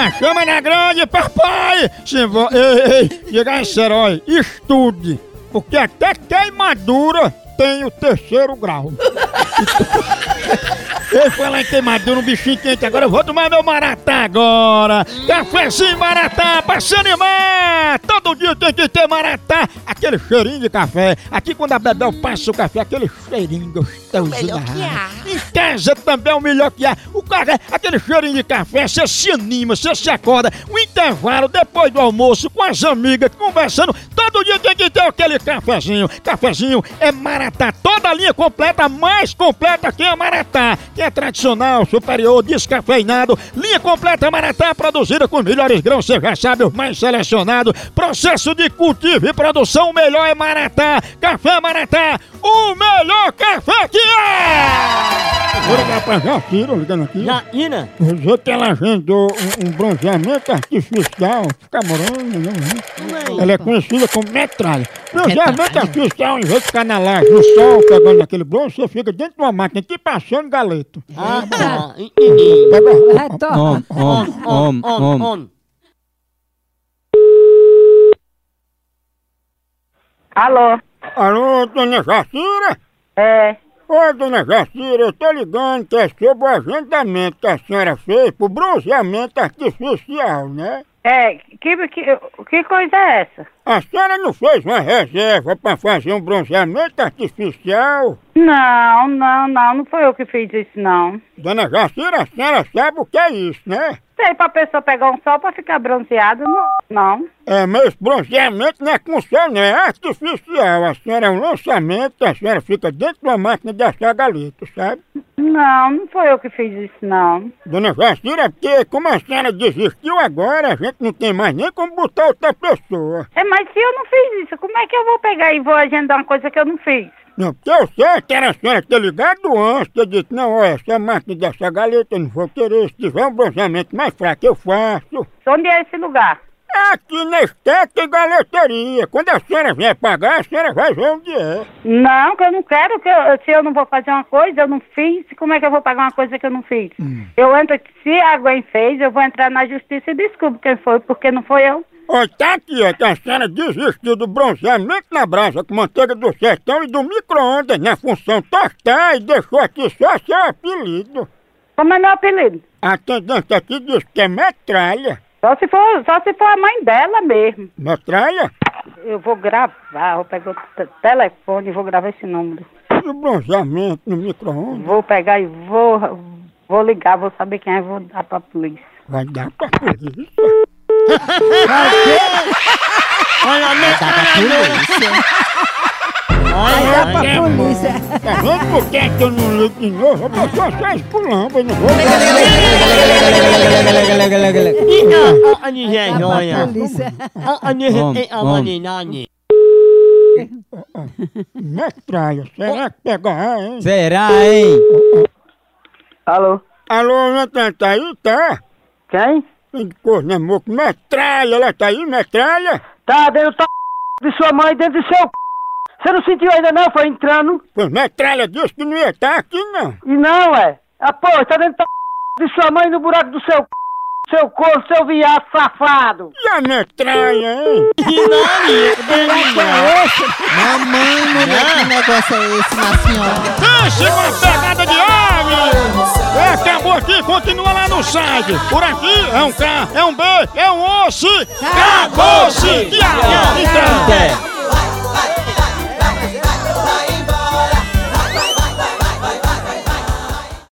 na chama na grande, papai! Se vo... Ei, ei, diga esse herói, estude, porque até queimadura tem o terceiro grau. Eu falar em queimadura, um bichinho quente agora, eu vou tomar meu maratá agora. Cafézinho maratá, pra se animar! Todo dia tem que ter maratá. Aquele cheirinho de café. Aqui quando a Bebel passa o café, aquele cheirinho gostoso. melhor da que há. Em casa também é o melhor que há. O café, aquele cheirinho de café, você se anima, você se acorda. O intervalo, depois do almoço, com as amigas, conversando. Todo dia tem que ter aquele cafezinho. Cafezinho é Maratá. Toda a linha completa, mais completa que a Maratá. Que é tradicional, superior, descafeinado. Linha completa Maratá, produzida com os melhores grãos, você já sabe, os mais selecionados. Processo de cultivo e produção, o melhor é Maratá. Café Maratá, o melhor café que é! Vou ligar pra Jacira, ligando aqui. Jaina, Dizer que ela agendou um, um bronzeamento artificial, fica morando, né? Ela é conhecida como metralha. Bronzeamento artificial, em vez de ficar na laje, no sol, pegando aquele bronze, você fica dentro de uma máquina, tipo passando galeto. ah, tá, entendi. Pega, É, toma. On, on, on, on. Alô? Alô, dona Jacira? É. Ô, dona Jacira, eu tô ligando que é sobre o agendamento que a senhora fez pro bronzeamento artificial, né? É, que, que, que coisa é essa? A senhora não fez uma reserva pra fazer um bronzeamento artificial? Não, não, não, não foi eu que fiz isso, não. Dona Jacira, a senhora sabe o que é isso, né? Sei pra pessoa pegar um sol pra ficar bronzeado, não. não. É, mas bronzeamento não é com sol, não, é artificial. A senhora é um lançamento, a senhora fica dentro de uma máquina de assar galito, sabe? Não, não foi eu que fiz isso, não. Dona Jacira, porque como a senhora desistiu agora, a gente não tem mais nem como botar outra pessoa. É, mas se eu não fiz isso, como é que eu vou pegar e vou agendar uma coisa que eu não fiz? Não, porque eu sei que era a senhora ter ligado antes, ter dito, não, olha, essa máquina de assar galeta eu não vou querer, se tiver um bronzeamento mais fraco eu faço. Onde é esse lugar? Aqui na Estética e Galeteria. Quando a senhora vier pagar, a senhora vai ver onde é. Não, que eu não quero, que eu- se eu não vou fazer uma coisa, eu não fiz, como é que eu vou pagar uma coisa que eu não fiz? Eu entro, se alguém fez, eu vou entrar na justiça e descubro quem foi, porque não foi eu. Olha, tá aqui, é que a senhora desistiu do bronzeamento na brasa com manteiga do sertão e do micro-ondas na função tostar e deixou aqui só seu apelido. Como é meu apelido? A atendente aqui diz que é metralha. Só se for, só se for a mãe dela mesmo. Metralha? Eu vou gravar, vou pegar o te- telefone e vou gravar esse número. E o bronzeamento no micro-ondas Vou pegar e vou, vou ligar, vou saber quem é e vou dar pra polícia. vai dar pra polícia. Olha a. Aí é pra Olha, polícia. Tá vendo por que é que eu não ligo de novo? Eu só só espulamba, eu não vou... Ina, a Nigéria, olha. polícia. A Nigéria, a Maninani. Metralha, será que pegar, hein? Será, hein? Alô? Alô, Natan, tá aí, tá? Quem? Tem de cor, né, moço? Metralha, ela tá aí, metralha? Tá dentro do de sua mãe, dentro do seu c... Você não sentiu ainda não? Foi entrando? Pois metralha disse que não ia estar aqui, não. E não, é. Ah, pô, tá dentro do de sua mãe no buraco do seu c... Seu corpo, seu viado safado. E a metralha, hein? Mamãe, mulher, que negócio é esse na senhora? Pense uma pegada de ave! Acabou aqui, continua lá no site. Por aqui é um K, é um B, é um osso. Acabou-se! Até.